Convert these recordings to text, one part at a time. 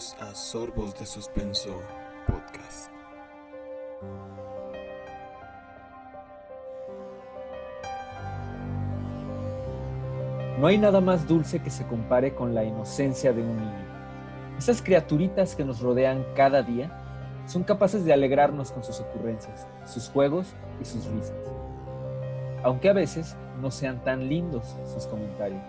Bienvenidos a Sorbos de Suspenso Podcast. No hay nada más dulce que se compare con la inocencia de un niño. Esas criaturitas que nos rodean cada día son capaces de alegrarnos con sus ocurrencias, sus juegos y sus risas. Aunque a veces no sean tan lindos sus comentarios.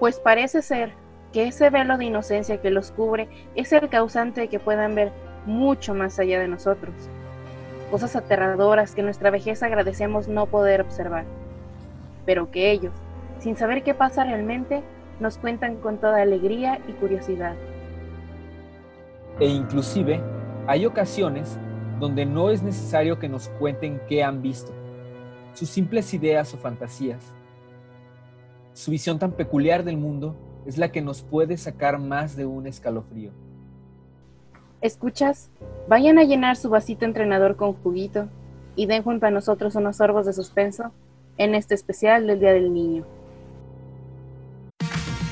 Pues parece ser que ese velo de inocencia que los cubre es el causante de que puedan ver mucho más allá de nosotros. Cosas aterradoras que nuestra vejez agradecemos no poder observar. Pero que ellos, sin saber qué pasa realmente, nos cuentan con toda alegría y curiosidad. E inclusive hay ocasiones donde no es necesario que nos cuenten qué han visto, sus simples ideas o fantasías. Su visión tan peculiar del mundo es la que nos puede sacar más de un escalofrío. ¿Escuchas? Vayan a llenar su vasito entrenador con juguito y den junto a nosotros unos sorbos de suspenso en este especial del Día del Niño.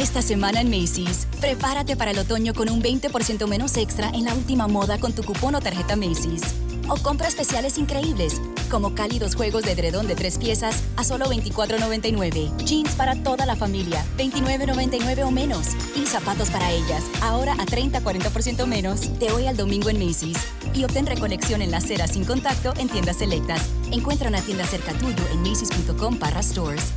Esta semana en Macy's, prepárate para el otoño con un 20% menos extra en la última moda con tu cupón o tarjeta Macy's. O compra especiales increíbles, como cálidos juegos de edredón de tres piezas a solo $24.99. Jeans para toda la familia, $29.99 o menos. Y zapatos para ellas, ahora a 30-40% menos. De hoy al domingo en Macy's. Y obtén recolección en la acera sin contacto en tiendas selectas. Encuentra una tienda cerca tuyo en macy's.com barra stores.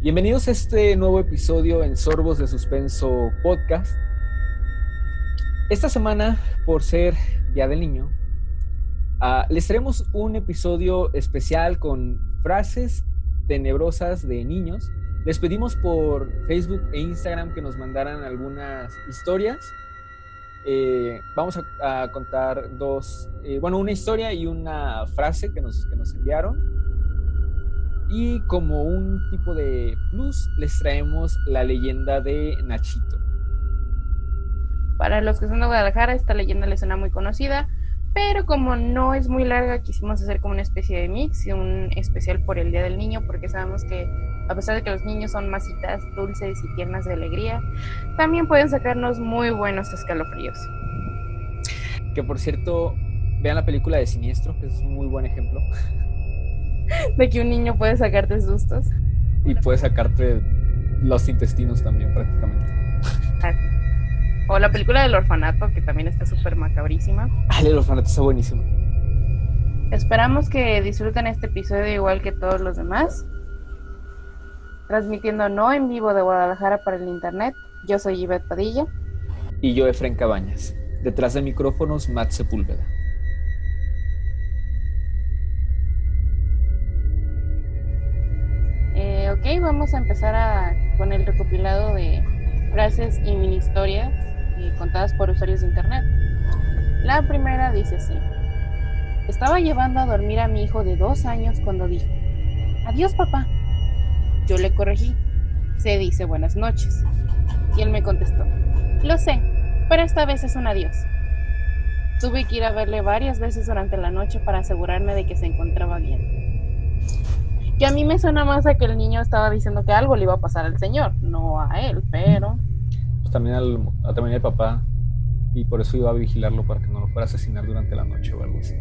Bienvenidos a este nuevo episodio en Sorbos de Suspenso Podcast. Esta semana, por ser Día del Niño, ah, les traemos un episodio especial con frases tenebrosas de niños. Les pedimos por Facebook e Instagram que nos mandaran algunas historias. Eh, vamos a, contar dos, eh, bueno, una historia y una frase que nos, que nos enviaron. Y como un tipo de plus, les traemos la leyenda de Nachito. Para los que son de Guadalajara, esta leyenda les suena muy conocida, pero como no es muy larga, quisimos hacer como una especie de mix y un especial por el Día del Niño, porque sabemos que a pesar de que los niños son masitas dulces y tiernas de alegría, también pueden sacarnos muy buenos escalofríos. Que por cierto, vean la película de Siniestro, que es un muy buen ejemplo. de que un niño puede sacarte sustos. Y puede sacarte los intestinos también prácticamente. O la película del orfanato, que también está súper macabrísima. Ah, el orfanato está buenísimo. Esperamos que disfruten este episodio igual que todos los demás. Transmitiendo no en vivo de Guadalajara para el internet. Yo soy Yvette Padilla. Y yo, Efren Cabañas. Detrás de micrófonos, Matt Sepúlveda. Vamos a empezar con el recopilado de frases y mini historias eh, contadas por usuarios de internet. La primera dice así. Estaba llevando a dormir a mi hijo de dos años cuando dijo, adiós papá. Yo le corregí. Se dice buenas noches. Y él me contestó, lo sé, pero esta vez es un adiós. Tuve que ir a verle varias veces durante la noche para asegurarme de que se encontraba bien. Que a mí me suena más a que el niño estaba diciendo que algo le iba a pasar al señor, no a él, pero... Pues también al, también al papá. Y por eso iba a vigilarlo para que no lo fuera a asesinar durante la noche o algo así.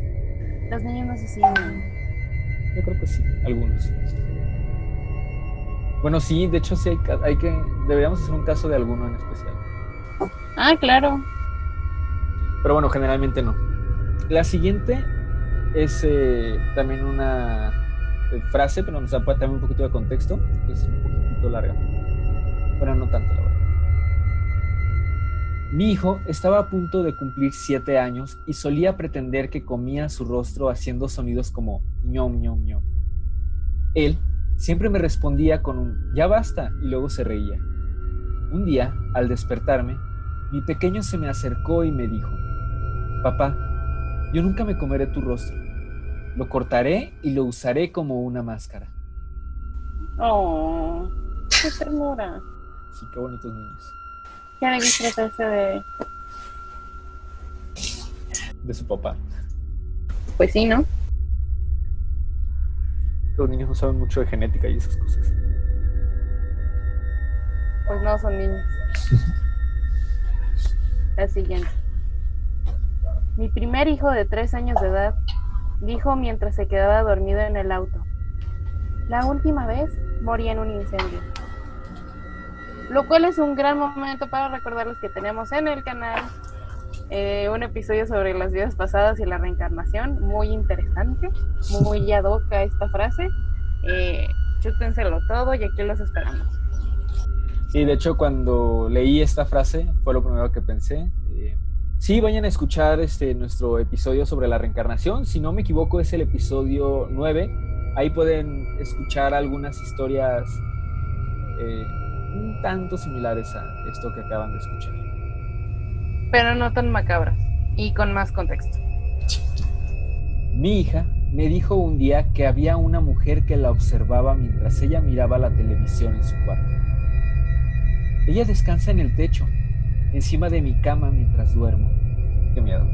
Los niños no asesinan. Yo creo que sí, algunos. Bueno, sí, de hecho sí hay, que... Deberíamos hacer un caso de alguno en especial. Ah, claro. Pero bueno, generalmente no. La siguiente es eh, también una frase, pero nos da también un poquito de contexto. Es un poquitito larga. Bueno, no tanto, la verdad. Mi hijo estaba a punto de cumplir siete años y solía pretender que comía su rostro haciendo sonidos como ñom, ñom, ñom. Él siempre me respondía con un ya basta y luego se reía. Un día, al despertarme, mi pequeño se me acercó y me dijo, Papá, yo nunca me comeré tu rostro. Lo cortaré y lo usaré como una máscara. Oh, qué ternura. Sí, qué bonitos niños. Ya debí tratarse de... De su papá. Pues sí, ¿no? Los niños no saben mucho de genética y esas cosas. Pues no, son niños. La siguiente. Mi primer hijo de tres años de edad dijo mientras se quedaba dormido en el auto. La última vez morí en un incendio. Lo cual es un gran momento para recordarles que tenemos en el canal eh, un episodio sobre las vidas pasadas y la reencarnación. Muy interesante, muy ad hoc a esta frase. Eh, chútenselo todo y aquí los esperamos. Sí, de hecho, cuando leí esta frase, fue lo primero que pensé. Sí, vayan a escuchar este, nuestro episodio sobre la reencarnación. Si no me equivoco, es el episodio 9. Ahí pueden escuchar algunas historias eh, un tanto similares a esto que acaban de escuchar. pero no tan macabras y con más contexto. Mi hija me dijo un día que había una mujer que la observaba mientras ella miraba la televisión en su cuarto. Ella descansa en el techo, encima de mi cama mientras duermo. Qué miedo.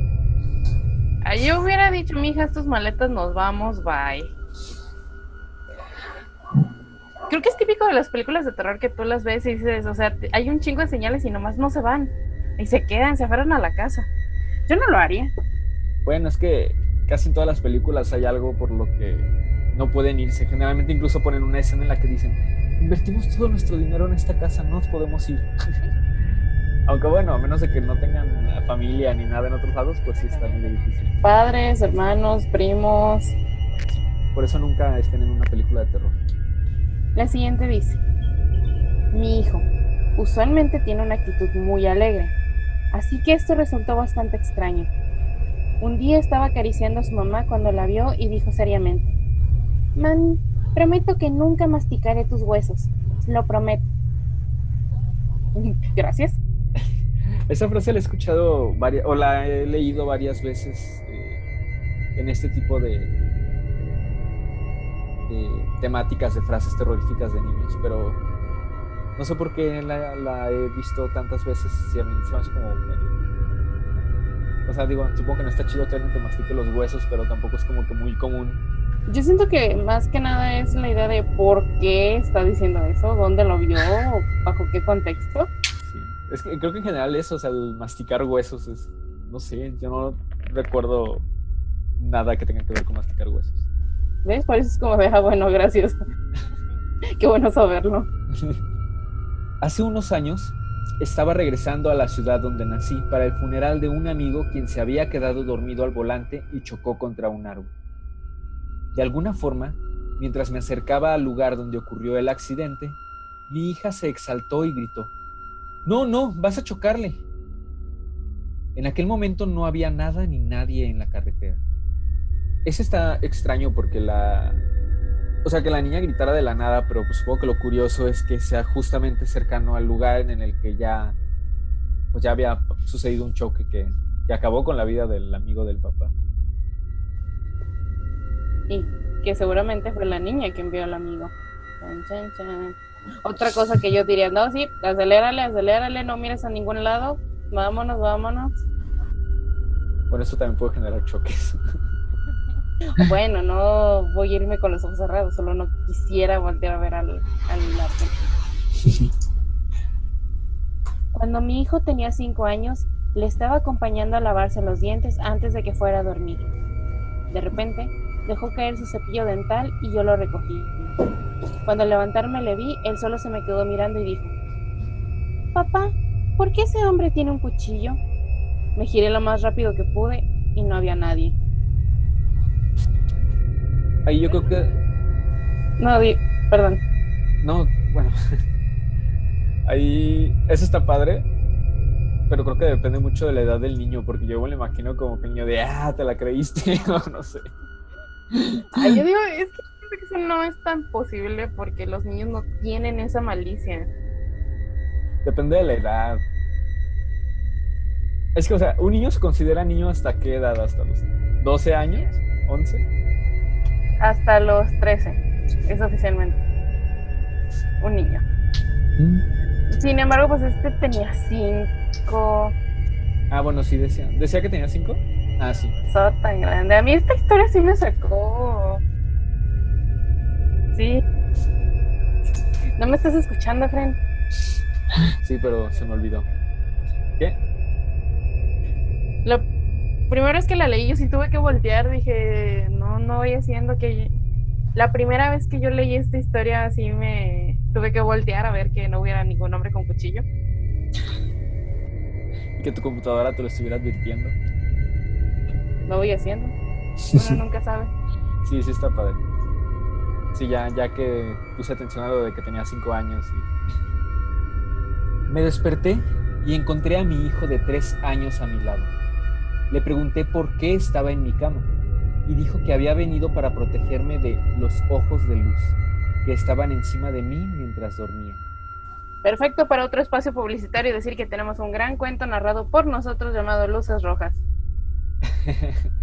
Yo hubiera dicho, mija, tus maletas nos vamos, bye. Creo que es típico de las películas de terror que tú las ves y dices, o sea, hay un chingo de señales y nomás no se van. Y se quedan, se aferran a la casa. Yo no lo haría. Bueno, es que casi en todas las películas hay algo por lo que no pueden irse. Generalmente incluso ponen una escena en la que dicen, invertimos todo nuestro dinero en esta casa, no nos podemos ir. Aunque bueno, a menos de que no tengan familia ni nada en otros lados, pues sí está muy difícil. Padres, hermanos, primos. Por eso nunca estén en una película de terror. La siguiente dice, mi hijo usualmente tiene una actitud muy alegre, así que esto resultó bastante extraño. Un día estaba acariciando a su mamá cuando la vio y dijo seriamente, Mami, prometo que nunca masticaré tus huesos, lo prometo. Gracias. Esa frase la he escuchado varias, o la he leído varias veces eh, en este tipo de, de temáticas de frases terroríficas de niños, pero no sé por qué la, la he visto tantas veces y a mí se me hace como O sea, digo, supongo que no está chido que alguien te mastique los huesos, pero tampoco es como que muy común. Yo siento que más que nada es la idea de por qué está diciendo eso, dónde lo vio, bajo qué contexto. Es que creo que en general eso, o sea, el masticar huesos es, no sé, yo no recuerdo nada que tenga que ver con masticar huesos. ¿Ves? Por eso es como de, ah, bueno, gracias. Qué bueno saberlo. Hace unos años estaba regresando a la ciudad donde nací para el funeral de un amigo quien se había quedado dormido al volante y chocó contra un árbol. De alguna forma, mientras me acercaba al lugar donde ocurrió el accidente, mi hija se exaltó y gritó, No, no, vas a chocarle. En aquel momento no había nada ni nadie en la carretera. Ese está extraño porque la... O sea, que la niña gritara de la nada, pero pues supongo que lo curioso es que sea justamente cercano al lugar en el que ya, pues ya había sucedido un choque que, que acabó con la vida del amigo del papá. Y que seguramente fue la niña quien vio al amigo. Chan, chan, chan. Otra cosa que yo diría, no, sí, acelérale, acelérale, no mires a ningún lado, vámonos, vámonos. Bueno, eso también puede generar choques. Bueno, no voy a irme con los ojos cerrados, solo no quisiera voltear a ver al, al árbol. Cuando mi hijo tenía cinco años, le estaba acompañando a lavarse los dientes antes de que fuera a dormir. De repente, dejó caer su cepillo dental y yo lo recogí. Cuando al levantarme le vi, él solo se me quedó mirando y dijo, Papá, ¿por qué ese hombre tiene un cuchillo? Me giré lo más rápido que pude y no había nadie. Ahí yo creo que. No, di- perdón. No, bueno. Ahí. Eso está padre. Pero creo que depende mucho de la edad del niño. Porque yo me lo imagino como que el niño de. Ah, te la creíste. o no sé. Ay, yo digo, es que eso no es tan posible porque los niños no tienen esa malicia. Depende de la edad. Es que, o sea, un niño se considera niño hasta qué edad? ¿Hasta los 12 años? ¿11? Hasta los 13, es oficialmente. Un niño. Sin embargo, pues este tenía 5. Ah, bueno, sí, decía. ¿Decía que tenía 5? Ah, sí. Tan grande. A mí esta historia sí me sacó. Sí. ¿No me estás escuchando, Fren? Sí, pero se me olvidó. ¿Qué? Lo primero es que la leí, yo sí tuve que voltear, dije, no, no voy haciendo que... La primera vez que yo leí esta historia sí me tuve que voltear a ver que no hubiera ningún hombre con cuchillo. Que tu computadora te lo estuviera advirtiendo. Lo voy haciendo. Uno nunca sabe. Sí, sí está padre. Sí, ya, ya que puse atención a lo de que tenía 5 años. y- Me desperté y encontré a mi hijo de 3 años a mi lado. Le pregunté por qué estaba en mi cama y dijo que había venido para protegerme de los ojos de luz que estaban encima de mí mientras dormía. Perfecto para otro espacio publicitario decir que tenemos un gran cuento narrado por nosotros llamado Luces Rojas.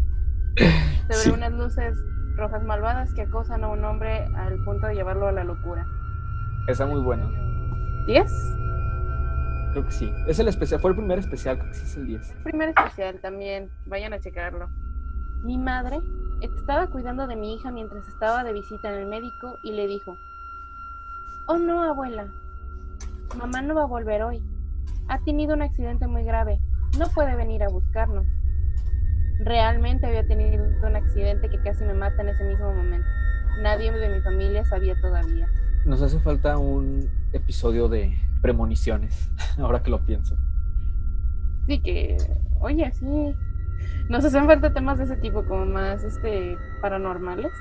Sobre Sí. unas luces rojas malvadas que acosan a un hombre al punto de llevarlo a la locura. Está muy bueno. ¿10? Creo que sí. Es el especial, fue el primer especial, creo que sí es el 10. Primer especial también, vayan a checarlo. Mi madre estaba cuidando de mi hija mientras estaba de visita en el médico y le dijo, Oh no, abuela, mamá no va a volver hoy. Ha tenido un accidente muy grave, no puede venir a buscarnos. Realmente había tenido un accidente que casi me mata en ese mismo momento. Nadie de mi familia sabía todavía. Nos hace falta un episodio de premoniciones, ahora que lo pienso. Sí que, oye, sí, nos hacen falta temas de ese tipo, como más este paranormales.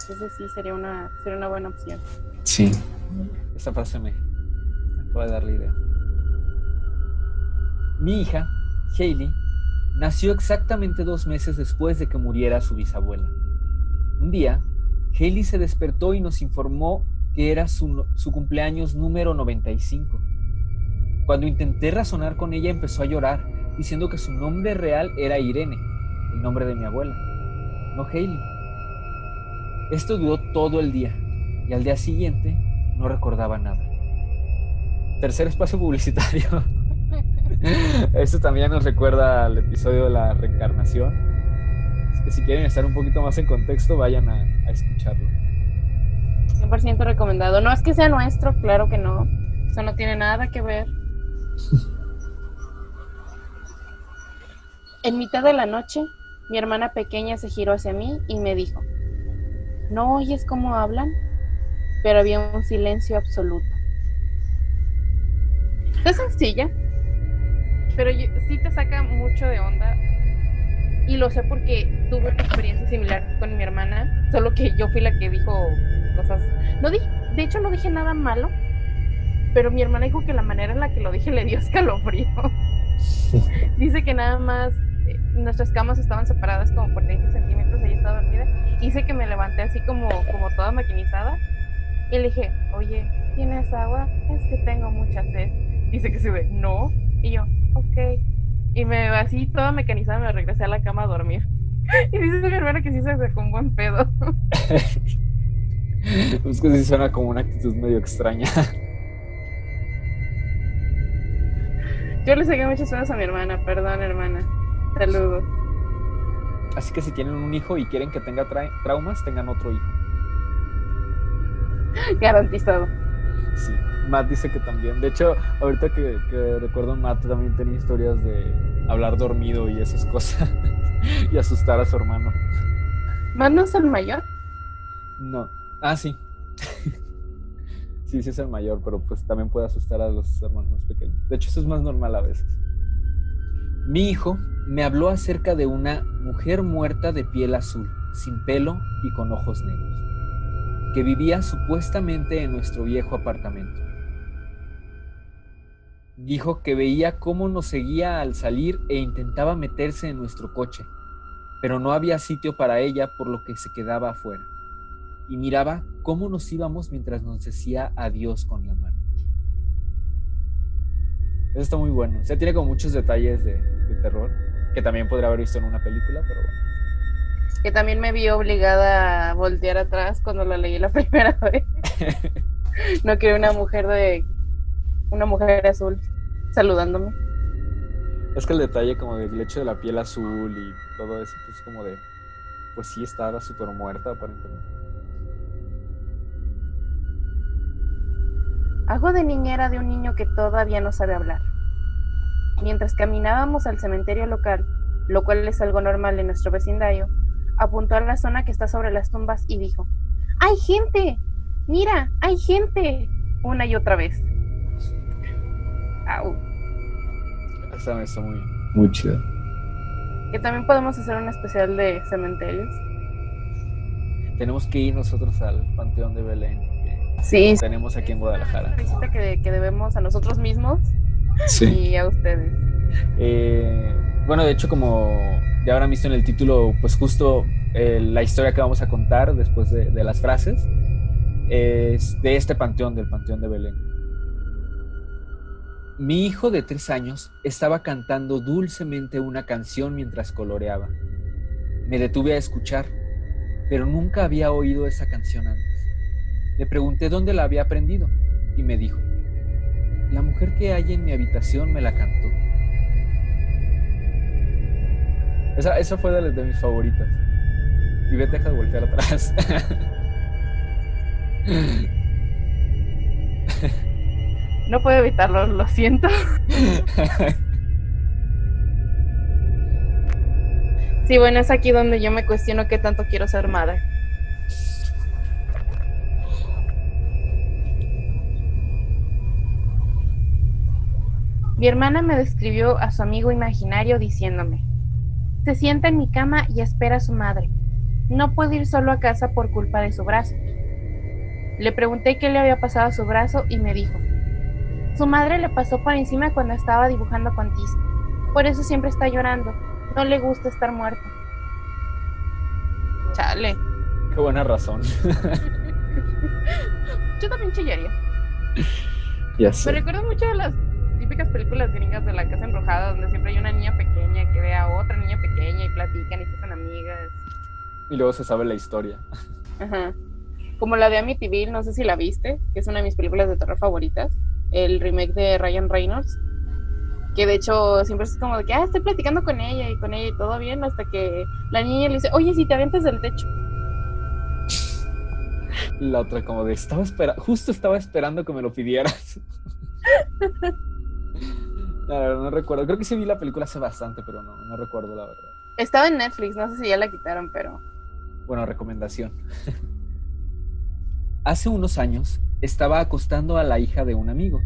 Entonces sí sería una, sería una buena opción. Sí. Esta frase me acaba de dar la idea. Mi hija, Hailey, nació exactamente dos meses después de que muriera su bisabuela. Un día, Hailey se despertó y nos informó que era su, cumpleaños número 95. Cuando intenté razonar con ella, empezó a llorar, diciendo que su nombre real era Irene, el nombre de mi abuela, no Hailey. Esto duró todo el día y al día siguiente no recordaba nada. Tercer espacio publicitario. Esto también nos recuerda al episodio de la reencarnación. Así que si quieren estar un poquito más en contexto, vayan a, a escucharlo. 100% recomendado. No es que sea nuestro, claro que no. Eso no tiene nada que ver. En mitad de la noche, mi hermana pequeña se giró hacia mí y me dijo, ¿no oyes cómo hablan? Pero había un silencio absoluto. Es sencilla, pero yo- sí te saca mucho de onda. Y lo sé porque tuve una experiencia similar con mi hermana, solo que yo fui la que dijo cosas. No di, de hecho, no dije nada malo, pero mi hermana dijo que la manera en la que lo dije le dio escalofrío. Dice que nada más eh, nuestras camas estaban separadas como por 30 centímetros, ella estaba dormida. Hice que me levanté así como, como toda maquinizada y le dije, oye, ¿tienes agua? Es que tengo mucha sed. Dice que se ve, no. Y yo, ok. Y me así toda mecanizada me regresé a la cama a dormir. Y dice mi hermana que sí se sacó un buen pedo. Es que sí suena como una actitud medio extraña. Yo le saqué muchas cosas a mi hermana, perdón hermana. Saludos. Así que si tienen un hijo y quieren que tenga tra- traumas, tengan otro hijo. Garantizado. Sí, Matt dice que también. De hecho, ahorita que, que recuerdo, Matt también tenía historias de hablar dormido y esas cosas. y asustar a su hermano. ¿Más no es el mayor? No. Ah, sí. sí, sí es el mayor, pero pues también puede asustar a los hermanos pequeños. De hecho, eso es más normal a veces. Mi hijo me habló acerca de una mujer muerta de piel azul, sin pelo y con ojos negros, que vivía supuestamente en nuestro viejo apartamento. Dijo que veía cómo nos seguía al salir e intentaba meterse en nuestro coche, pero no había sitio para ella por lo que se quedaba afuera. Y miraba cómo nos íbamos mientras nos decía adiós con la mano. Eso está muy bueno. O sea, tiene como muchos detalles de, de terror que también podría haber visto en una película, pero bueno. Que también me vi obligada a voltear atrás cuando la leí la primera vez. no quiero una mujer de. Una mujer azul saludándome. Es que el detalle como del hecho de la piel azul y todo eso, pues como de, pues sí estaba súper muerta aparentemente. Hago de niñera de un niño que todavía no sabe hablar. Mientras caminábamos al cementerio local, lo cual es algo normal en nuestro vecindario, apuntó a la zona que está sobre las tumbas y dijo, ¡Hay gente! ¡Mira! ¡Hay gente! Una y otra vez. Au. Esa me está muy, muy chida. Que también podemos hacer un especial de cementerios. Tenemos que ir nosotros al Panteón de Belén, que Sí, tenemos aquí en Guadalajara. una visita que, que debemos a nosotros mismos Sí. y a ustedes. Eh, bueno, de hecho, como ya habrán visto en el título, pues justo eh, la historia que vamos a contar después de, de las frases es de este panteón, del Panteón de Belén. Mi hijo de tres años estaba cantando dulcemente una canción mientras coloreaba. Me detuve a escuchar, pero nunca había oído esa canción antes. Le pregunté dónde la había aprendido y me dijo, la mujer que hay en mi habitación me la cantó. Esa, esa fue de, las- de mis favoritas. Y vete, deja de voltear atrás. No puedo evitarlo, lo siento. Sí, bueno, es aquí donde yo me cuestiono qué tanto quiero ser madre. Mi hermana me describió a su amigo imaginario diciéndome, se sienta en mi cama y espera a su madre. No puedo ir solo a casa por culpa de su brazo. Le pregunté qué le había pasado a su brazo y me dijo, su madre le pasó por encima cuando estaba dibujando con tiza. Por eso siempre está llorando. No le gusta estar muerta. Chale. Qué buena razón. Yo también chillaría. ya Me recuerdo mucho de las típicas películas gringas de la casa embrujada, donde siempre hay una niña pequeña que ve a otra niña pequeña y platican y se hacen amigas. Y luego se sabe la historia. Ajá. Como la de Amityville, no sé si la viste, que es una de mis películas de terror favoritas. El remake de Ryan Reynolds. Que de hecho siempre es como de que, ah, estoy platicando con ella y con ella y todo bien, hasta que la niña le dice, oye, si te avientas del techo. La otra como de, estaba espera justo estaba esperando que me lo pidieras. La verdad, no recuerdo. Creo que sí vi la película hace bastante, pero no, no recuerdo la verdad. Estaba en Netflix, no sé si ya la quitaron, pero. Bueno, recomendación. Hace unos años estaba acostando a la hija de un amigo,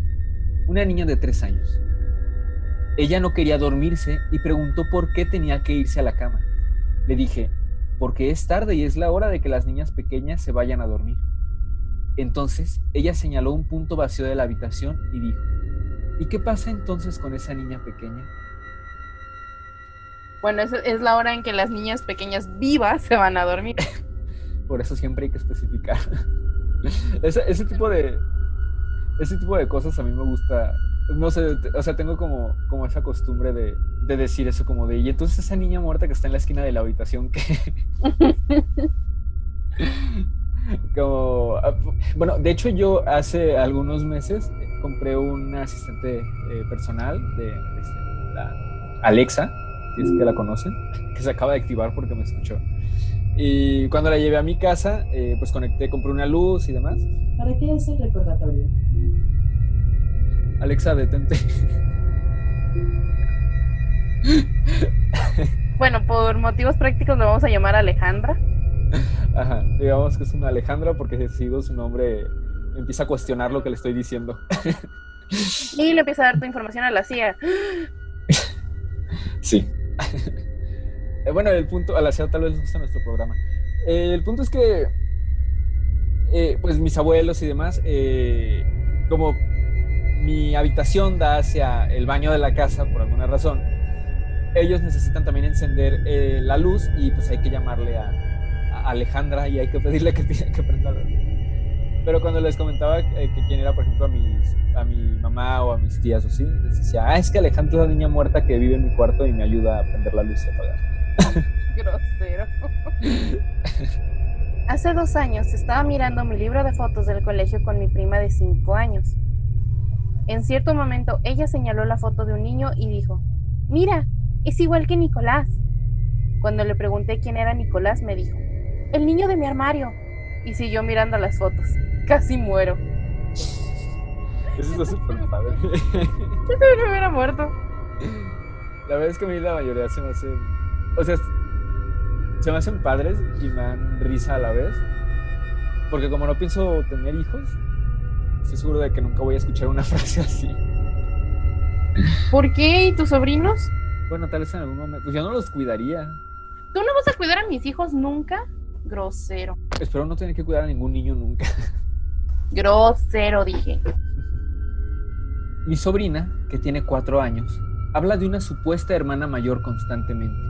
una niña de tres años. Ella no quería dormirse y preguntó por qué tenía que irse a la cama. Le dije, porque es tarde y es la hora de que las niñas pequeñas se vayan a dormir. Entonces ella señaló un punto vacío de la habitación y dijo, ¿y qué pasa entonces con esa niña pequeña? Bueno, es, es la hora en que las niñas pequeñas vivas se van a dormir. Por eso siempre hay que especificar. ese, ese tipo de. Ese tipo de cosas a mí me gusta. No sé, o sea, tengo como, como esa costumbre de, de decir eso, como de. Y entonces esa niña muerta que está en la esquina de la habitación, que. como, ah, bueno, de hecho yo hace algunos meses compré un asistente eh, personal de este, la Alexa, si es que la conocen, que se acaba de activar porque me escuchó. Y cuando la llevé a mi casa, eh, pues conecté, compré una luz y demás. ¿Para qué es el recordatorio? Alexa, detente. Bueno, por motivos prácticos le vamos a llamar Alejandra. Ajá, digamos que es una Alejandra porque si digo su nombre empieza a cuestionar lo que le estoy diciendo. Y le empieza a dar tu información a la CIA. Sí. Eh, bueno, el punto, a la CIA tal vez les gusta nuestro programa. Eh, el punto es que, eh, pues mis abuelos y demás, como mi habitación da hacia el baño de la casa por alguna razón, ellos necesitan también encender la luz y pues hay que llamarle a, Alejandra y hay que pedirle que, que prenda la luz. Pero cuando les comentaba eh, que quién era, por ejemplo, a, mis, a mi mamá o a mis tías o así, les decía, ah, es que Alejandra es la niña muerta que vive en mi cuarto y me ayuda a prender la luz y apagar. Grosero. Hace dos años estaba mirando mi libro de fotos del colegio con mi prima de cinco años. En cierto momento ella señaló la foto de un niño y dijo, mira, es igual que Nicolás. Cuando le pregunté quién era Nicolás me dijo, el niño de mi armario. Y siguió mirando las fotos. Casi muero. Eso está súper padre. Yo también me hubiera muerto. La verdad es que a mí la mayoría se me hacen. O sea, se me hacen padres y me dan risa a la vez. Porque como no pienso tener hijos, estoy seguro de que nunca voy a escuchar una frase así. ¿Por qué? ¿Y tus sobrinos? Bueno, tal vez en algún momento. Pues yo no los cuidaría. ¿Tú no vas a cuidar a mis hijos nunca? Grosero. Espero no tener que cuidar a ningún niño nunca. Grosero, dije. Mi sobrina, que tiene cuatro años, habla de una supuesta hermana mayor constantemente.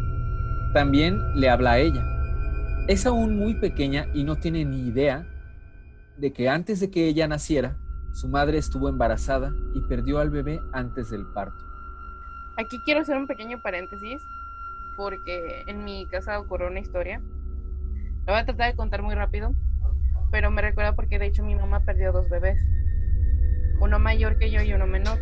También le habla a ella. Es aún muy pequeña y no tiene ni idea de que antes de que ella naciera, su madre estuvo embarazada y perdió al bebé antes del parto. Aquí quiero hacer un pequeño paréntesis porque en mi casa ocurrió una historia. La voy a tratar de contar muy rápido, pero me recuerda porque de hecho mi mamá perdió dos bebés. Uno mayor que yo y uno menor.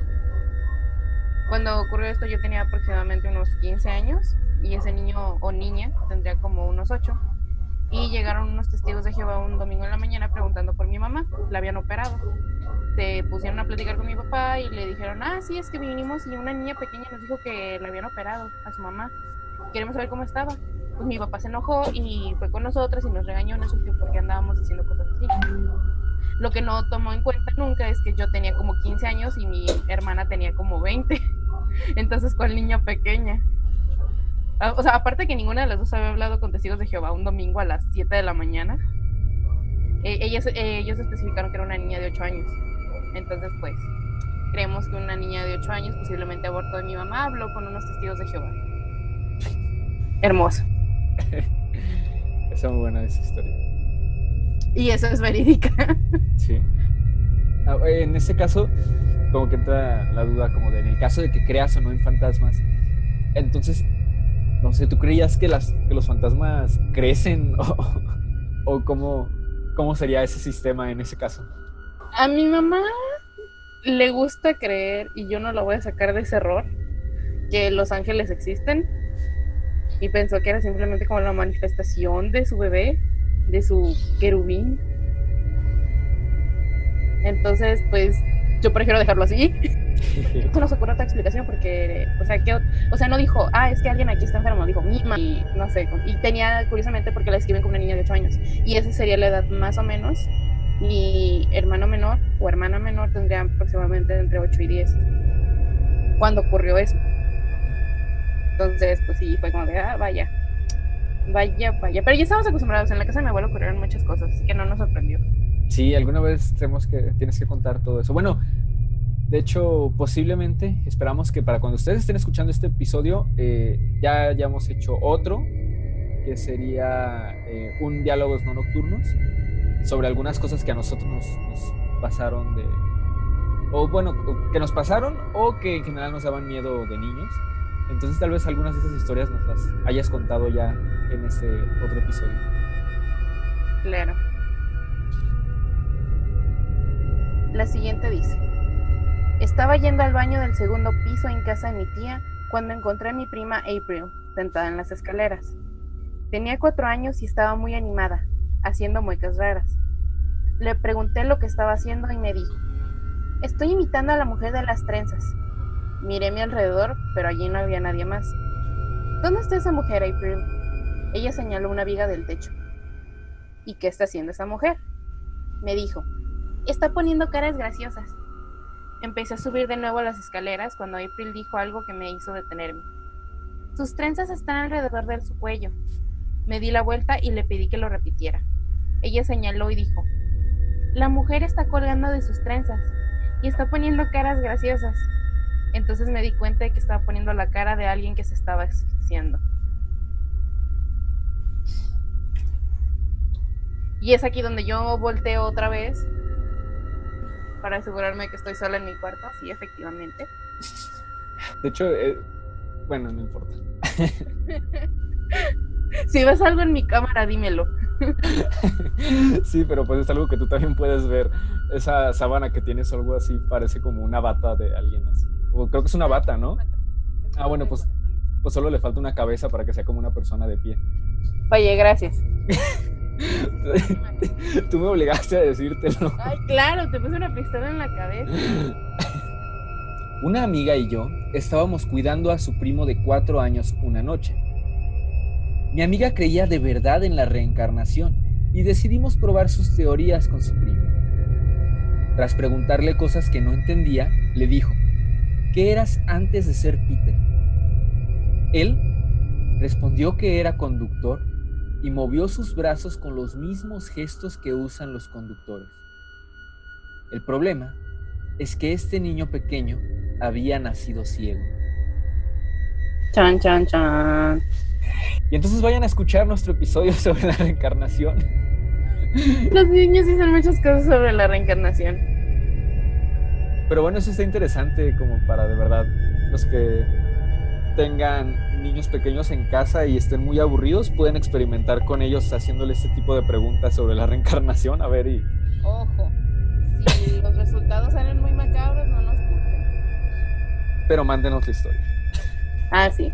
Cuando ocurrió esto yo tenía aproximadamente unos 15 años y ese niño o niña tendría como unos 8. Y llegaron unos testigos de Jehová un domingo en la mañana preguntando por mi mamá. La habían operado. Se pusieron a platicar con mi papá y le dijeron, ah, sí, es que vinimos y una niña pequeña nos dijo que la habían operado a su mamá. Queremos saber cómo estaba. Pues mi papá se enojó y fue con nosotros y nos regañó, nos dijo porque andábamos diciendo cosas así. Lo que no tomó en cuenta nunca es que yo tenía como 15 años y mi hermana tenía como 20. Entonces, ¿cuál niña pequeña? Ah, O sea, aparte que ninguna de las dos había hablado con testigos de Jehová un domingo a las 7 de la mañana, eh, ellas, eh, ellos especificaron que era una niña de 8 años. Entonces, pues, creemos que una niña de 8 años, posiblemente aborto de mi mamá, habló con unos testigos de Jehová. Hermoso. Está muy buena esa historia. Y eso es verídica. Sí. Ah, En este caso, como que entra la duda como de en el caso de que creas o no en fantasmas, entonces, no sé, ¿tú creías que, las, que los fantasmas crecen o, cómo, cómo sería ese sistema en ese caso? A mi mamá le gusta creer, y yo no la voy a sacar de ese error, que los ángeles existen. Y pensó que era simplemente como la manifestación de su bebé, de su querubín. Entonces, pues, yo prefiero dejarlo así. Esto no se ocurre otra explicación porque, o sea, que, o sea, no dijo, ah, es que alguien aquí está enfermo, dijo, mi mamá, y no sé, y tenía, curiosamente, porque la escriben como una niña de 8 años, y esa sería la edad más o menos, mi hermano menor o hermana menor tendría aproximadamente entre 8 y 10 cuando ocurrió eso. Entonces, pues sí, fue como de, ah, vaya, vaya, vaya, pero ya estamos acostumbrados, en la casa de mi abuelo ocurrieron muchas cosas, que no nos sorprendió. Sí, alguna vez tenemos que, tienes que contar todo eso. Bueno, de hecho, posiblemente esperamos que para cuando ustedes estén escuchando este episodio, eh, ya hayamos hecho otro, que sería eh, un diálogos no nocturnos, sobre algunas cosas que a nosotros nos, pasaron de... O bueno, que nos pasaron o que en general nos daban miedo de niños. Entonces tal vez algunas de esas historias nos las hayas contado ya en este otro episodio. Claro. La siguiente dice, estaba yendo al baño del segundo piso en casa de mi tía cuando encontré a mi prima April sentada en las escaleras. Tenía cuatro años y estaba muy animada, haciendo muecas raras. Le pregunté lo que estaba haciendo y me dijo, estoy imitando a la mujer de las trenzas. Miré a mi alrededor, pero allí no había nadie más. ¿Dónde está esa mujer, April? Ella señaló una viga del techo. ¿Y qué está haciendo esa mujer? Me dijo, está poniendo caras graciosas. Empecé a subir de nuevo las escaleras cuando April dijo algo que me hizo detenerme. Sus trenzas están alrededor de su cuello. Me di la vuelta y le pedí que lo repitiera. Ella señaló y dijo, la mujer está colgando de sus trenzas y está poniendo caras graciosas. Entonces me di cuenta de que estaba poniendo la cara de alguien que se estaba asfixiando. Y es aquí donde yo volteo otra vez para asegurarme que estoy sola en mi cuarto. Sí, efectivamente. De hecho, eh, bueno, no importa. si ves algo en mi cámara, dímelo. sí, pero pues es algo que tú también puedes ver. Esa sábana que tienes, algo así, parece como una bata de alguien así. O creo que es una bata, ¿no? Ah, bueno, pues, pues solo le falta una cabeza para que sea como una persona de pie. Oye, gracias. Tú me obligaste a decírtelo. Ay, claro, te puse una pistola en la cabeza. Una amiga y yo estábamos cuidando a su primo de cuatro años una noche. Mi amiga creía de verdad en la reencarnación y decidimos probar sus teorías con su primo. Tras preguntarle cosas que no entendía, le dijo, ¿qué eras antes de ser Peter? Él respondió que era conductor y movió sus brazos con los mismos gestos que usan los conductores. El problema es que este niño pequeño había nacido ciego. Chan, chan, chan. Y entonces vayan a escuchar nuestro episodio sobre la reencarnación. Los niños dicen muchas cosas sobre la reencarnación. Pero bueno, eso está interesante como para de verdad los que tengan niños pequeños en casa y estén muy aburridos, pueden experimentar con ellos haciéndole este tipo de preguntas sobre la reencarnación. A ver y... Ojo, si los resultados salen muy macabros, no nos culpen. Pero mándenos la historia. Ah, sí.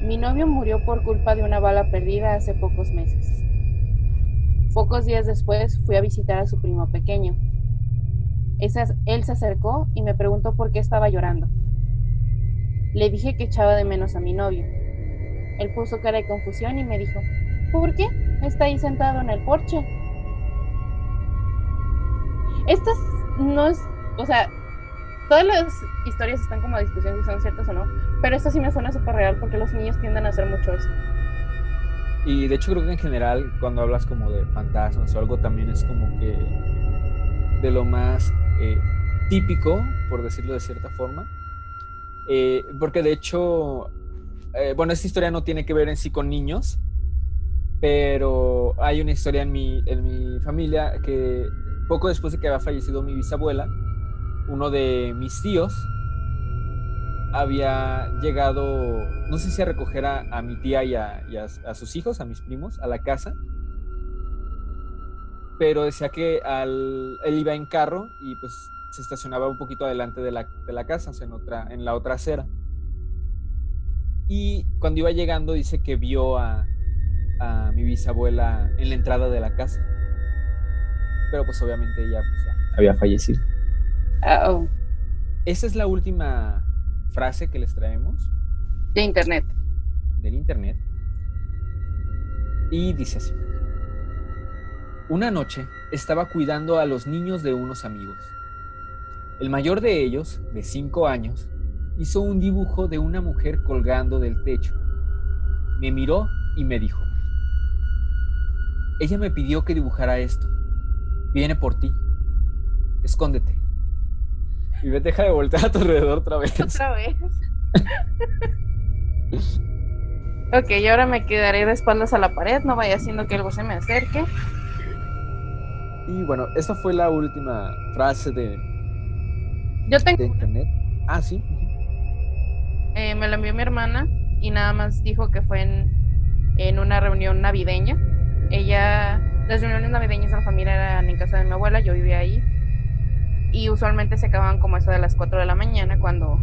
Mi novio murió por culpa de una bala perdida hace pocos meses. Pocos días después fui a visitar a su primo pequeño. él se acercó y me preguntó por qué estaba llorando. Le dije que echaba de menos a mi novio. Él puso cara de confusión y me dijo, ¿por qué? Está ahí sentado en el porche. Estas no es, o sea, todas las historias están como a discusión si son ciertas o no, pero esta sí me suena súper real porque los niños tienden a hacer mucho eso. Y de hecho creo que en general cuando hablas como de fantasmas o algo también es como que de lo más eh, típico, por decirlo de cierta forma, eh, porque de hecho, eh, bueno, esta historia no tiene que ver en sí con niños, pero hay una historia en mi, en mi familia que poco después de que había fallecido mi bisabuela, uno de mis tíos había llegado, no sé si a recoger a, mi tía y, a, a, sus hijos, a mis primos, a la casa. Pero decía que al, él iba en carro y pues se estacionaba un poquito adelante de la, de la casa, en, otra, en la otra acera. Y cuando iba llegando dice que vio a, a mi bisabuela en la entrada de la casa. Pero pues obviamente ella pues, había fallecido. oh. Esa es la última frase que les traemos. De internet. Del internet. Y dice así. Una noche estaba cuidando a los niños de unos amigos. El mayor de ellos, de cinco años, hizo un dibujo de una mujer colgando del techo. Me miró y me dijo, ella me pidió que dibujara esto. Viene por ti. Escóndete. Y me deja de voltear a tu alrededor otra vez. Otra vez. ok, y ahora me quedaré de espaldas a la pared, no vaya haciendo que algo se me acerque. Y bueno, esta fue la última frase de yo tengo. internet? Ah, sí. Eh, me lo envió mi hermana y nada más dijo que fue en, una reunión navideña. Ella, las reuniones navideñas de la familia eran en casa de mi abuela, yo vivía ahí. Y usualmente se acababan como eso de las 4 de la mañana cuando,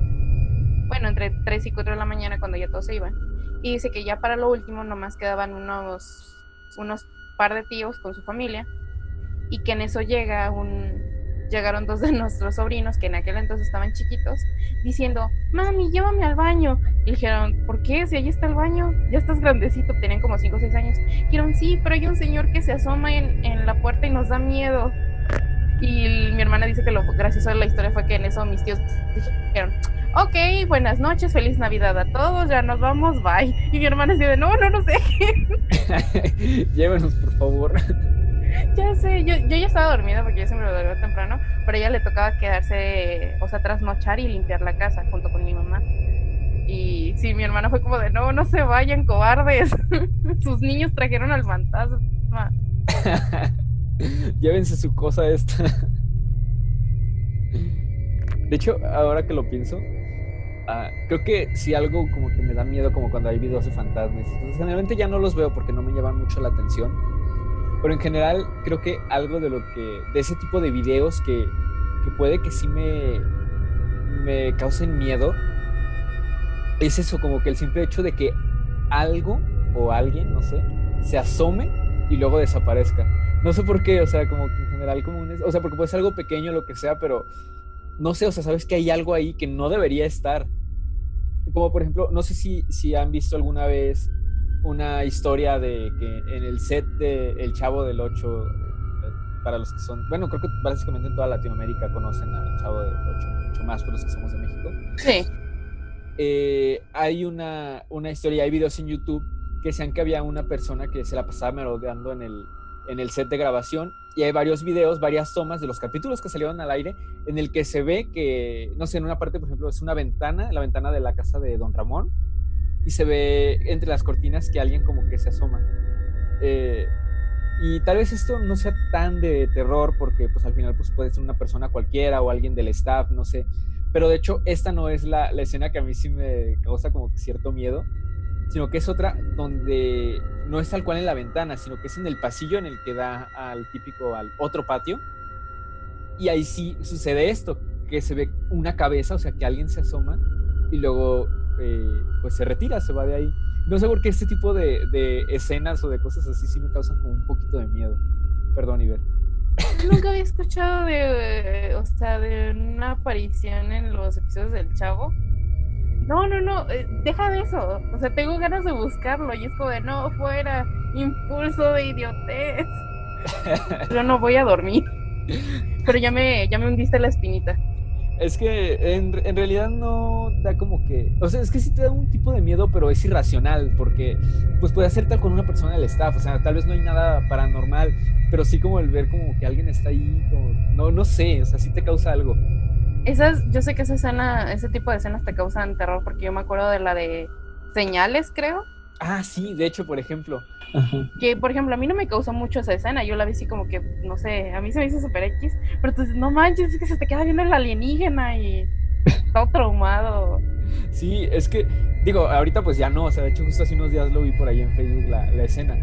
bueno, entre 3 y 4 de la mañana cuando ya todos se iban. Y dice que ya para lo último nomás quedaban unos, unos par de tíos con su familia y que en eso llega un, llegaron dos de nuestros sobrinos, que en aquel entonces estaban chiquitos, diciendo, mami, llévame al baño. Y dijeron, ¿por qué? Si ahí está el baño, ya estás grandecito, tenían como 5 o 6 años. Dijeron, sí, pero hay un señor que se asoma en, en la puerta y nos da miedo. Y mi hermana dice que lo gracioso de la historia fue que en eso mis tíos dijeron, ok, buenas noches, feliz Navidad a todos, ya nos vamos, bye. Y mi hermana decía, no, no nos dejen. Llévenos, por favor. Ya sé, yo, yo ya estaba dormida porque yo siempre me duermo temprano, pero a ella le tocaba quedarse, o sea, trasnochar y limpiar la casa junto con mi mamá. Y sí, mi hermana fue como de, no, no se vayan, cobardes. Sus niños trajeron al fantasma. Llévense su cosa esta. De hecho, ahora que lo pienso, ah, creo que si algo como que me da miedo como cuando hay videos de fantasmas. Entonces, generalmente ya no los veo porque no me llaman mucho la atención. Pero en general creo que algo de lo que, de ese tipo de videos que, que puede que sí me, me causen miedo, es eso, como que el simple hecho de que algo o alguien, no sé, se asome y luego desaparezca. No sé por qué, o sea, como que en general como un... O sea, porque puede ser algo pequeño, lo que sea, pero no sé, o sea, sabes que hay algo ahí que no debería estar. Como por ejemplo, no sé si, si han visto alguna vez una historia de que en el set de El Chavo del 8, para los que son, bueno, creo que básicamente en toda Latinoamérica conocen al Chavo del 8, mucho más por los que somos de México. Sí. Eh, hay una, una historia, hay videos en YouTube que sean que había una persona que se la pasaba merodeando en el, en el set de grabación y hay varios videos, varias tomas de los capítulos que salieron al aire en el que se ve que, no sé, en una parte, por ejemplo, es una ventana, la ventana de la casa de Don Ramón y se ve entre las cortinas que alguien como que se asoma. Eh, y tal vez esto no sea tan de terror porque pues al final pues puede ser una persona cualquiera o alguien del staff, no sé. Pero de hecho esta no es la, la escena que a mí sí me causa como que cierto miedo, sino que es otra donde no es tal cual en la ventana, sino que es en el pasillo en el que da al típico, al otro patio. Y ahí sí sucede esto, que se ve una cabeza, o sea, que alguien se asoma y luego eh, pues se retira, se va de ahí. No sé por qué este tipo de, de, escenas o de cosas así sí me causan como un poquito de miedo. Perdón, Iber. Nunca había escuchado de, o sea, de una aparición en los episodios del Chavo. No, no, no, eh, deja de eso. O sea, tengo ganas de buscarlo y es como de no, fuera, impulso de idiotez. Yo no voy a dormir. Pero ya me, ya me hundiste la espinita. Es que en, en, realidad no da como que. O sea, es que sí te da un tipo de miedo, pero es irracional, porque pues puede ser tal con una persona del staff. O sea, tal vez no hay nada paranormal, pero sí como el ver como que alguien está ahí, como, no, no sé, o sea, sí te causa algo. Esas, yo sé que esa escena, ese tipo de escenas te causan terror, porque yo me acuerdo de la de señales, creo. Ah, sí, de hecho, por ejemplo. Que, por ejemplo, a mí no me causó mucho esa escena. Yo la vi así como que, no sé, a mí se me hizo super X. Pero entonces, no manches, es que se te queda viendo el alienígena y todo traumado. Sí, es que, digo, ahorita pues ya no. O sea, de hecho, justo hace unos días lo vi por ahí en Facebook la, la escena.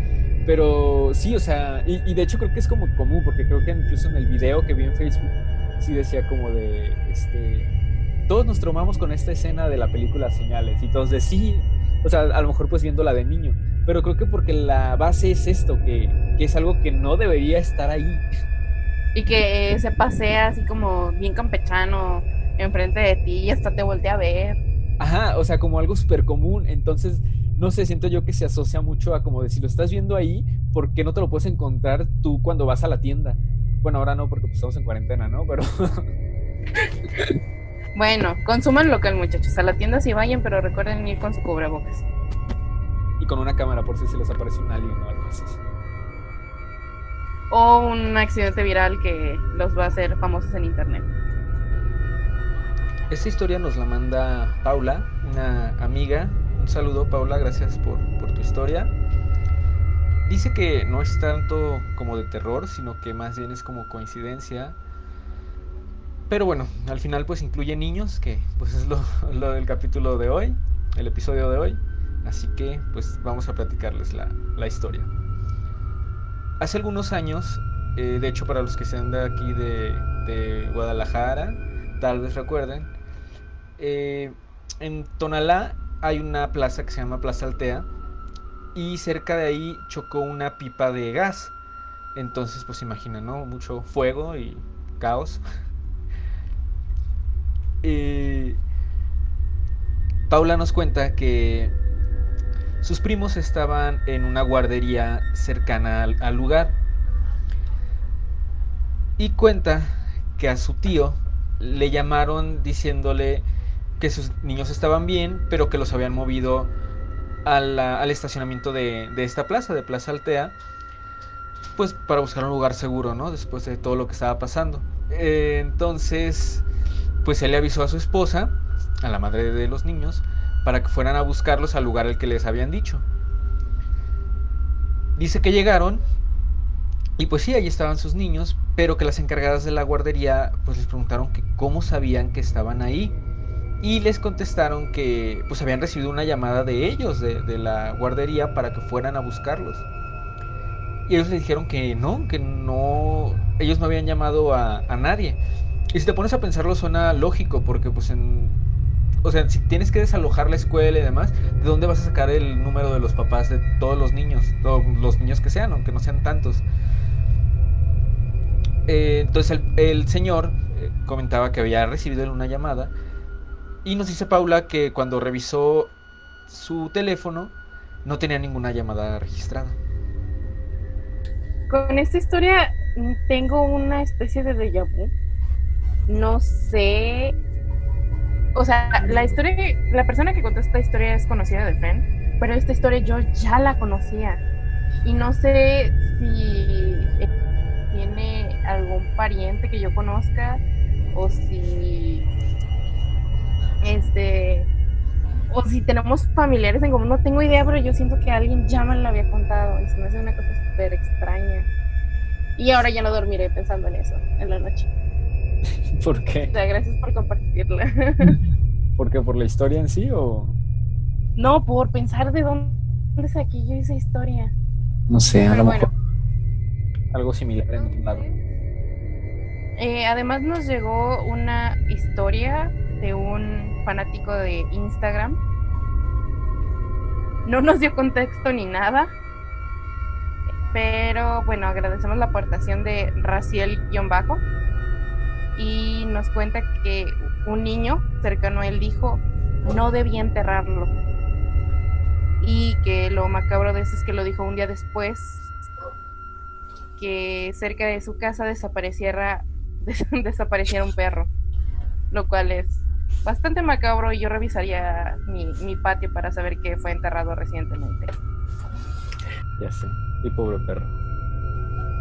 Pero sí, o sea, y, y, de hecho creo que es como común, porque creo que incluso en el video que vi en Facebook, sí decía como de, este, todos nos traumamos con esta escena de la película Señales. Y todos de sí, o sea, a lo mejor pues viéndola de niño, pero creo que porque la base es esto, que, que es algo que no debería estar ahí. Y que eh, se pasea así como bien campechano enfrente de ti y hasta te voltea a ver. Ajá, o sea, como algo súper común. Entonces, no sé, siento yo que se asocia mucho a como de si lo estás viendo ahí, ¿por qué no te lo puedes encontrar tú cuando vas a la tienda? Bueno, ahora no, porque pues, estamos en cuarentena, ¿no? Pero... Bueno, consuman local, muchachos. A la tienda sí vayan, pero recuerden ir con su cubrebocas. Y con una cámara por si se les aparece un alien o algo así. O un accidente viral que los va a hacer famosos en internet. Esta historia nos la manda Paula, una amiga. Un saludo, Paula, gracias por, por tu historia. Dice que no es tanto como de terror, sino que más bien es como coincidencia pero bueno, al final pues incluye niños, que pues es lo, lo, del capítulo de hoy, el episodio de hoy. Así que pues vamos a platicarles la, la historia. Hace algunos años, eh, de hecho para los que sean de aquí de, de Guadalajara, tal vez recuerden. Eh, en Tonalá hay una plaza que se llama Plaza Altea y cerca de ahí chocó una pipa de gas. Entonces, pues imagina, ¿no? Mucho fuego y caos. Eh, Paula nos cuenta que sus primos estaban en una guardería cercana al, lugar y cuenta que a su tío le llamaron diciéndole que sus niños estaban bien, pero que los habían movido al estacionamiento de, de esta plaza, de Plaza Altea, pues para buscar un lugar seguro, ¿no? Después de todo lo que estaba pasando. Eh, entonces, pues él le avisó a su esposa, a la madre de los niños, para que fueran a buscarlos al lugar al que les habían dicho. Dice que llegaron y pues sí, ahí estaban sus niños, pero que las encargadas de la guardería pues les preguntaron que cómo sabían que estaban ahí. Y les contestaron que pues habían recibido una llamada de ellos, de, la guardería, para que fueran a buscarlos. Y ellos les dijeron que no, que no, ellos no habían llamado a nadie. Y si te pones a pensarlo suena lógico, porque pues en, o sea, si tienes que desalojar la escuela y demás, ¿de dónde vas a sacar el número de los papás de todos los niños? Todos los niños que sean, aunque no sean tantos. Eh, entonces el, señor eh, comentaba que había recibido una llamada y nos dice Paula que cuando revisó su teléfono no tenía ninguna llamada registrada. Con esta historia mm, tengo una especie de déjà vu. No sé. O sea, la historia, la persona que contó esta historia es conocida de Fren, pero esta historia yo ya la conocía. Y no sé si eh, tiene algún pariente que yo conozca o si este o si tenemos familiares en común, no tengo idea, pero yo siento que alguien ya me lo había contado y se me hace una cosa súper extraña. Y ahora ya no dormiré pensando en eso en la noche. ¿Por O qué? sea, gracias por compartirla. ¿Por qué? ¿Por la historia en sí o...? no, por pensar de dónde saqué yo esa historia. No sé, a lo bueno. mejor algo similar en otro lado. Eh, además nos llegó una historia de un fanático de Instagram. No nos dio contexto ni nada. Pero bueno, agradecemos la aportación de Raciel-Bajo. Y nos cuenta que un niño cercano a él dijo no debía enterrarlo. Y que lo macabro de eso es que lo dijo un día después que cerca de su casa desapareciera, des- desapareciera un perro, lo cual es bastante macabro y yo revisaría mi, mi patio para saber que fue enterrado recientemente. Ya sé. Y pobre perro.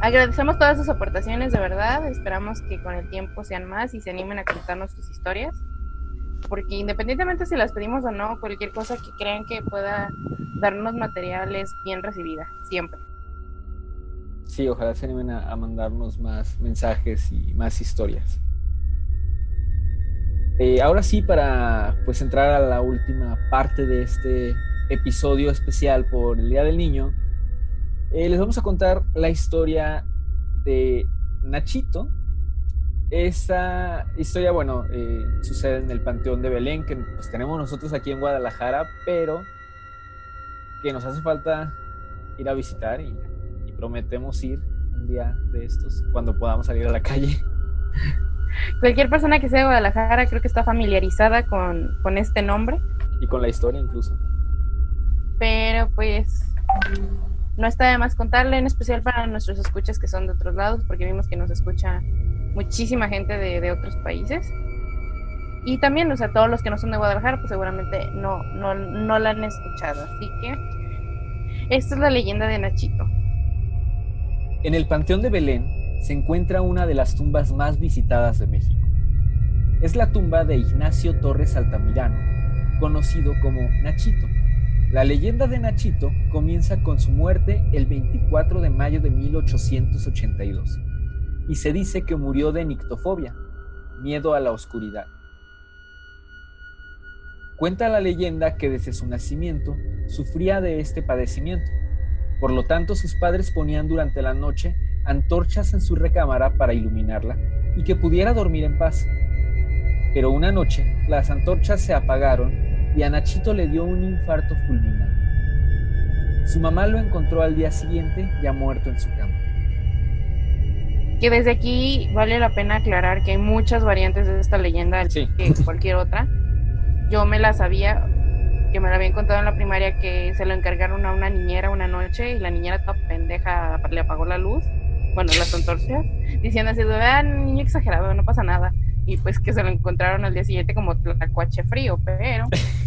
Agradecemos todas sus aportaciones, de verdad. Esperamos que con el tiempo sean más y se animen a contarnos sus historias. Porque independientemente si las pedimos o no, cualquier cosa que crean que pueda darnos material es bien recibida, siempre. Sí, ojalá se animen a, a mandarnos más mensajes y más historias. Eh, ahora sí, para pues entrar a la última parte de este episodio especial por el Día del Niño, eh, les vamos a contar la historia de Nachito. Esta historia, bueno, eh, sucede en el Panteón de Belén, que pues, tenemos nosotros aquí en Guadalajara, pero que nos hace falta ir a visitar y, y prometemos ir un día de estos cuando podamos salir a la calle. Cualquier persona que sea de Guadalajara creo que está familiarizada con, con este nombre, Y con la historia incluso. pero pues no está de más contarle, en especial para nuestros escuchas que son de otros lados, porque vimos que nos escucha muchísima gente de, de otros países. Y también, o sea, todos los que no son de Guadalajara, pues seguramente no, no, no la han escuchado. Así que esta es la leyenda de Nachito. En el Panteón de Belén se encuentra una de las tumbas más visitadas de México. Es la tumba de Ignacio Torres Altamirano, conocido como Nachito. La leyenda de Nachito comienza con su muerte el 24 de mayo de 1882 y se dice que murió de nictofobia, miedo a la oscuridad. Cuenta la leyenda que desde su nacimiento sufría de este padecimiento. Por lo tanto, sus padres ponían durante la noche antorchas en su recámara para iluminarla y que pudiera dormir en paz. Pero una noche las antorchas se apagaron y a Nachito le dio un infarto fulminante. Su mamá lo encontró al día siguiente ya muerto en su cama. Que desde aquí vale la pena aclarar que hay muchas variantes de esta leyenda Sí. que cualquier otra. Yo me la sabía, que me la habían contado en la primaria que se lo encargaron a una niñera una noche y la niñera toda pendeja le apagó la luz, bueno, las antorchas, diciendo así, ah, niño exagerado, no pasa nada. Y pues que se lo encontraron al día siguiente como tlacuache frío, pero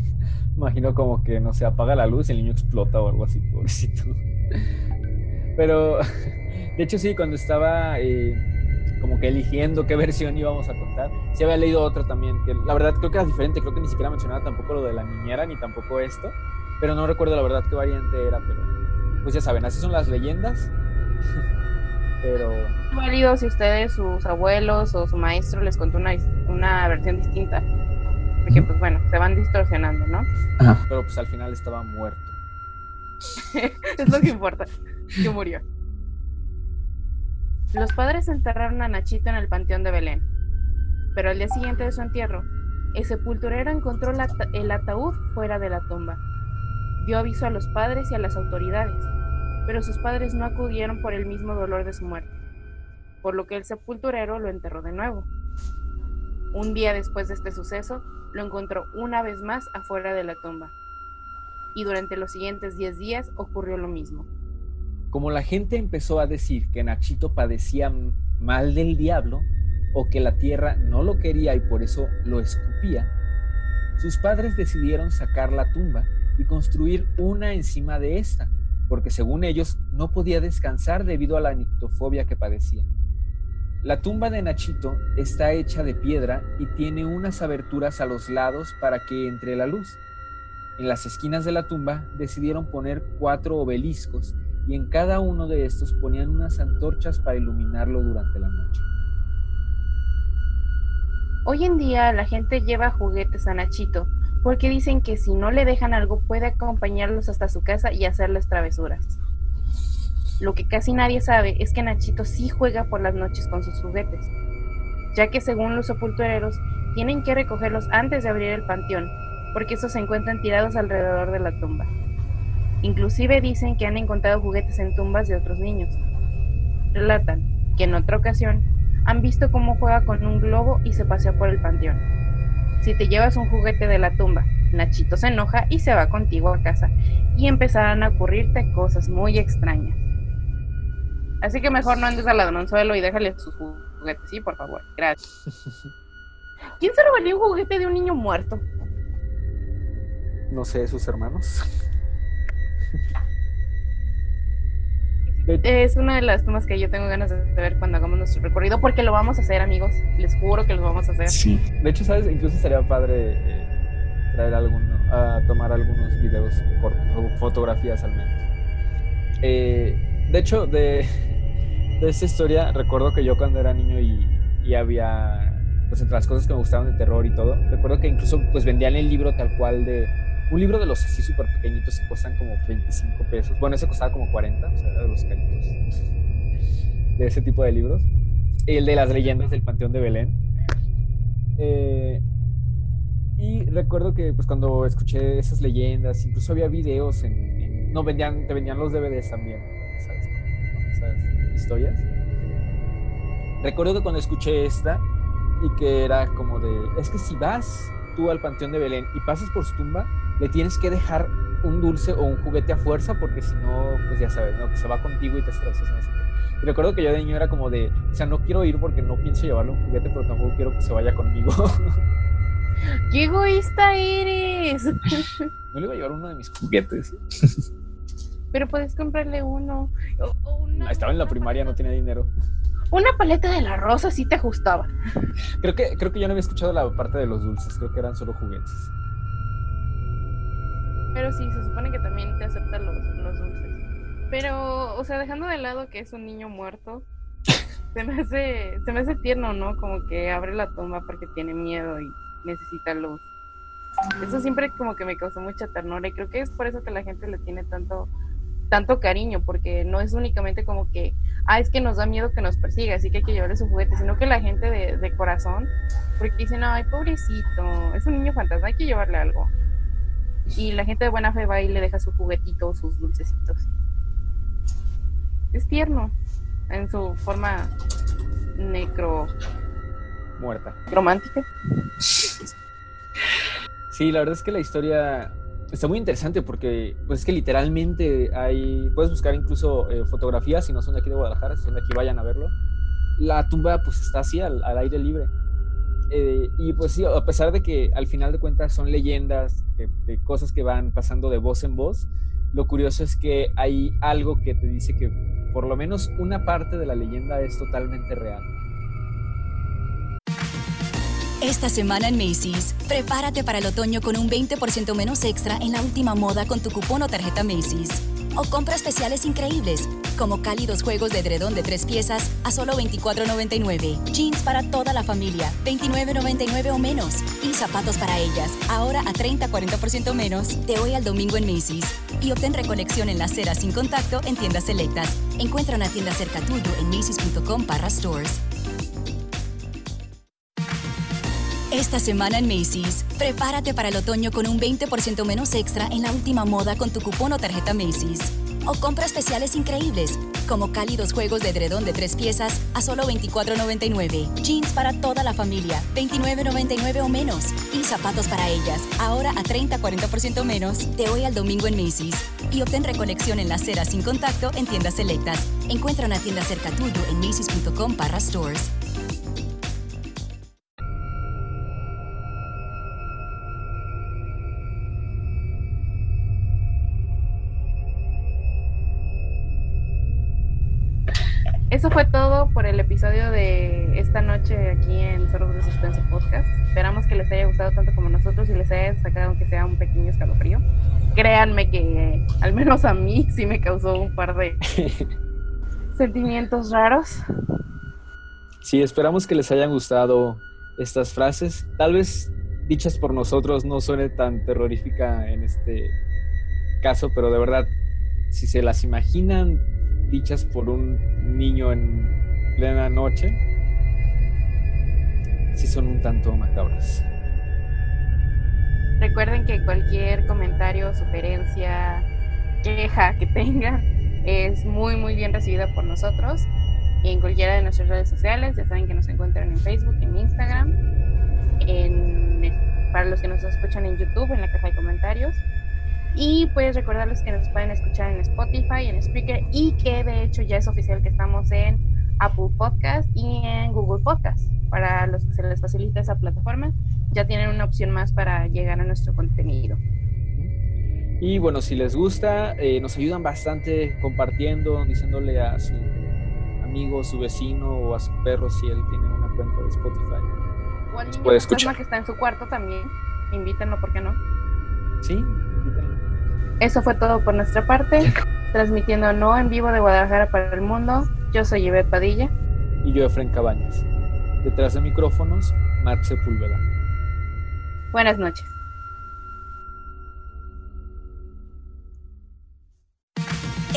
Imagino como que no se apaga la luz y el niño explota o algo así, pobrecito. Pero, de hecho sí, cuando estaba eh, como que eligiendo qué versión íbamos a contar, sí había leído otra también, que la verdad creo que era diferente, creo que ni siquiera mencionaba tampoco lo de la niñera ni tampoco esto, pero no recuerdo la verdad qué variante era, pero pues ya saben, así son las leyendas. Pero válido si ustedes, sus abuelos o su maestro les contó una, una versión distinta. Porque pues bueno, se van distorsionando, ¿no? pero pues al final estaba muerto. es lo que importa, que murió. Los padres enterraron a Nachito en el panteón de Belén, pero al día siguiente de su entierro, el sepulturero encontró el ataúd fuera de la tumba. Dio aviso a los padres y a las autoridades, pero sus padres no acudieron por el mismo dolor de su muerte, por lo que el sepulturero lo enterró de nuevo. Un día después de este suceso, lo encontró una vez más afuera de la tumba y durante los siguientes 10 días ocurrió lo mismo. Como la gente empezó a decir que Nachito padecía mal del diablo o que la tierra no lo quería y por eso lo escupía, sus padres decidieron sacar la tumba y construir una encima de esta, porque según ellos no podía descansar debido a la nictofobia que padecía. La tumba de Nachito está hecha de piedra y tiene unas aberturas a los lados para que entre la luz. En las esquinas de la tumba decidieron poner cuatro obeliscos y en cada uno de estos ponían unas antorchas para iluminarlo durante la noche. Hoy en día la gente lleva juguetes a Nachito porque dicen que si no le dejan algo puede acompañarlos hasta su casa y hacerles travesuras. Lo que casi nadie sabe es que Nachito sí juega por las noches con sus juguetes, ya que según los sepultureros tienen que recogerlos antes de abrir el panteón, porque estos se encuentran tirados alrededor de la tumba. Inclusive dicen que han encontrado juguetes en tumbas de otros niños. Relatan que en otra ocasión han visto cómo juega con un globo y se pasea por el panteón. Si te llevas un juguete de la tumba, Nachito se enoja y se va contigo a casa y empezarán a ocurrirte cosas muy extrañas. Así que mejor no andes al ladronzuelo y déjale sus juguetes, sí, por favor. Gracias. ¿Quién se robaría un juguete de un niño muerto? No sé, sus hermanos. Es una de las tomas que yo tengo ganas de ver cuando hagamos nuestro recorrido, porque lo vamos a hacer, amigos. Les juro que lo vamos a hacer. Sí. De hecho, ¿sabes? Incluso sería padre eh, traer alguno, a tomar algunos videos cortos, o fotografías al menos. Eh, de hecho, de, de esta historia, recuerdo que yo cuando era niño y, y había, pues entre las cosas que me gustaban de terror y todo, recuerdo que incluso pues vendían el libro tal cual de, un libro de los así súper pequeñitos que cuestan como 25 pesos. Bueno, ese costaba como 40, o sea, era de los caritos. De ese tipo de libros. El de las leyendas del Panteón de Belén. Eh, y recuerdo que pues cuando escuché esas leyendas, incluso había videos en, no vendían, te vendían los DVDs también, esas historias. Recuerdo que cuando escuché esta y que era como de, es que si vas tú al Panteón de Belén y pasas por su tumba, le tienes que dejar un dulce o un juguete a fuerza porque si no, pues ya sabes, ¿no? Que se va contigo y te estresas. No sé qué. Y recuerdo que yo de niño era como de, o sea, no quiero ir porque no pienso llevarle un juguete, pero tampoco quiero que se vaya conmigo. ¡Qué egoísta eres! no le iba a llevar uno de mis juguetes. Pero puedes comprarle uno. O- o una- Estaba en la primaria, no tenía dinero. Una paleta de la rosa sí te ajustaba. Creo que, creo que yo no había escuchado la parte de los dulces, creo que eran solo juguetes. Pero sí, se supone que también te aceptan los, los dulces. Pero, o sea, dejando de lado que es un niño muerto, se me hace, se me hace tierno, ¿no? Como que abre la tumba porque tiene miedo y necesita luz. Eso siempre como que me causó mucha ternura y creo que es por eso que la gente le tiene tanto tanto cariño, porque no es únicamente como que, ah, es que nos da miedo que nos persiga, así que hay que llevarle su juguete, sino que la gente de, de corazón, porque dicen, ay, pobrecito, es un niño fantasma, hay que llevarle algo. Y la gente de buena fe va y le deja su juguetito, sus dulcecitos. Es tierno, en su forma necro Muerta. romántica. Sí, la verdad es que la historia está muy interesante porque pues es que literalmente hay, puedes buscar incluso eh, fotografías si no son de aquí de Guadalajara, si son de aquí vayan a verlo. La tumba pues está así al, al aire libre. Eh, y pues sí, a pesar de que al final de cuentas son leyendas, de, de cosas que van pasando de voz en voz, lo curioso es que hay algo que te dice que por lo menos una parte de la leyenda es totalmente real. Esta semana en Macy's, prepárate para el otoño con un 20% menos extra en la última moda con tu cupón o tarjeta Macy's. O compra especiales increíbles, como cálidos juegos de edredón de tres piezas a solo $24.99, jeans para toda la familia, $29.99 o menos, y zapatos para ellas, ahora a 30-40% menos, de hoy al domingo en Macy's. Y obtén recolección en la acera sin contacto en tiendas selectas. Encuentra una tienda cerca tuyo en macy's.com barra stores. Esta semana en Macy's, prepárate para el otoño con un 20% menos extra en la última moda con tu cupón o tarjeta Macy's. O compra especiales increíbles, como cálidos juegos de edredón de tres piezas a solo $24.99, jeans para toda la familia, $29.99 o menos, y zapatos para ellas, ahora a 30-40% menos, de hoy al domingo en Macy's. Y obtén recolección en la acera sin contacto en tiendas selectas. Encuentra una tienda cerca tuyo en macy's.com barra stores. Eso fue todo por el episodio de esta noche aquí en Zorros de Suspense Podcast. Esperamos que les haya gustado tanto como nosotros y les haya sacado aunque sea un pequeño escalofrío. Créanme que al menos a mí sí me causó un par de sentimientos raros. Sí, esperamos que les hayan gustado estas frases. Tal vez dichas por nosotros no suene tan terrorífica en este caso, pero de verdad, si se las imaginan dichas por un niño en plena noche, sí son un tanto macabras. Recuerden que cualquier comentario, sugerencia, queja que tengan es muy muy bien recibida por nosotros en cualquiera de nuestras redes sociales. Ya saben que nos encuentran en Facebook, en Instagram, en, para los que nos escuchan en YouTube, en la caja de comentarios. Y pues recordarles que nos pueden escuchar en Spotify, en Spreaker y que de hecho ya es oficial que estamos en Apple Podcast y en Google Podcast. Para los que se les facilita esa plataforma, ya tienen una opción más para llegar a nuestro contenido. Y bueno, si les gusta, eh, nos ayudan bastante compartiendo, diciéndole a su amigo, su vecino o a su perro si él tiene una cuenta de Spotify. O al Nos niño puede escuchar. que está en su cuarto también, invítenlo, ¿por qué no? Sí. Eso fue todo por nuestra parte, transmitiendo no en vivo de Guadalajara para el mundo. Yo soy Ivette Padilla. Y yo, Efren Cabañas. Detrás de micrófonos, Marc Sepúlveda. Buenas noches.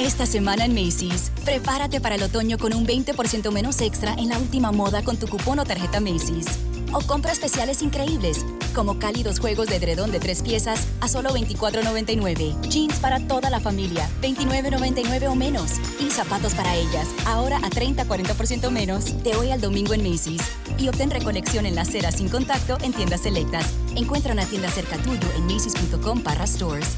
Esta semana en Macy's, prepárate para el otoño con un 20% menos extra en la última moda con tu cupón o tarjeta Macy's. O compra especiales increíbles, como cálidos juegos de edredón de tres piezas a solo $24.99, jeans para toda la familia, $29.99 o menos, y zapatos para ellas, ahora a 30-40% menos, de hoy al domingo en Macy's. Y obtén recolección en la acera sin contacto en tiendas selectas. Encuentra una tienda cerca tuyo en macy's.com barra stores.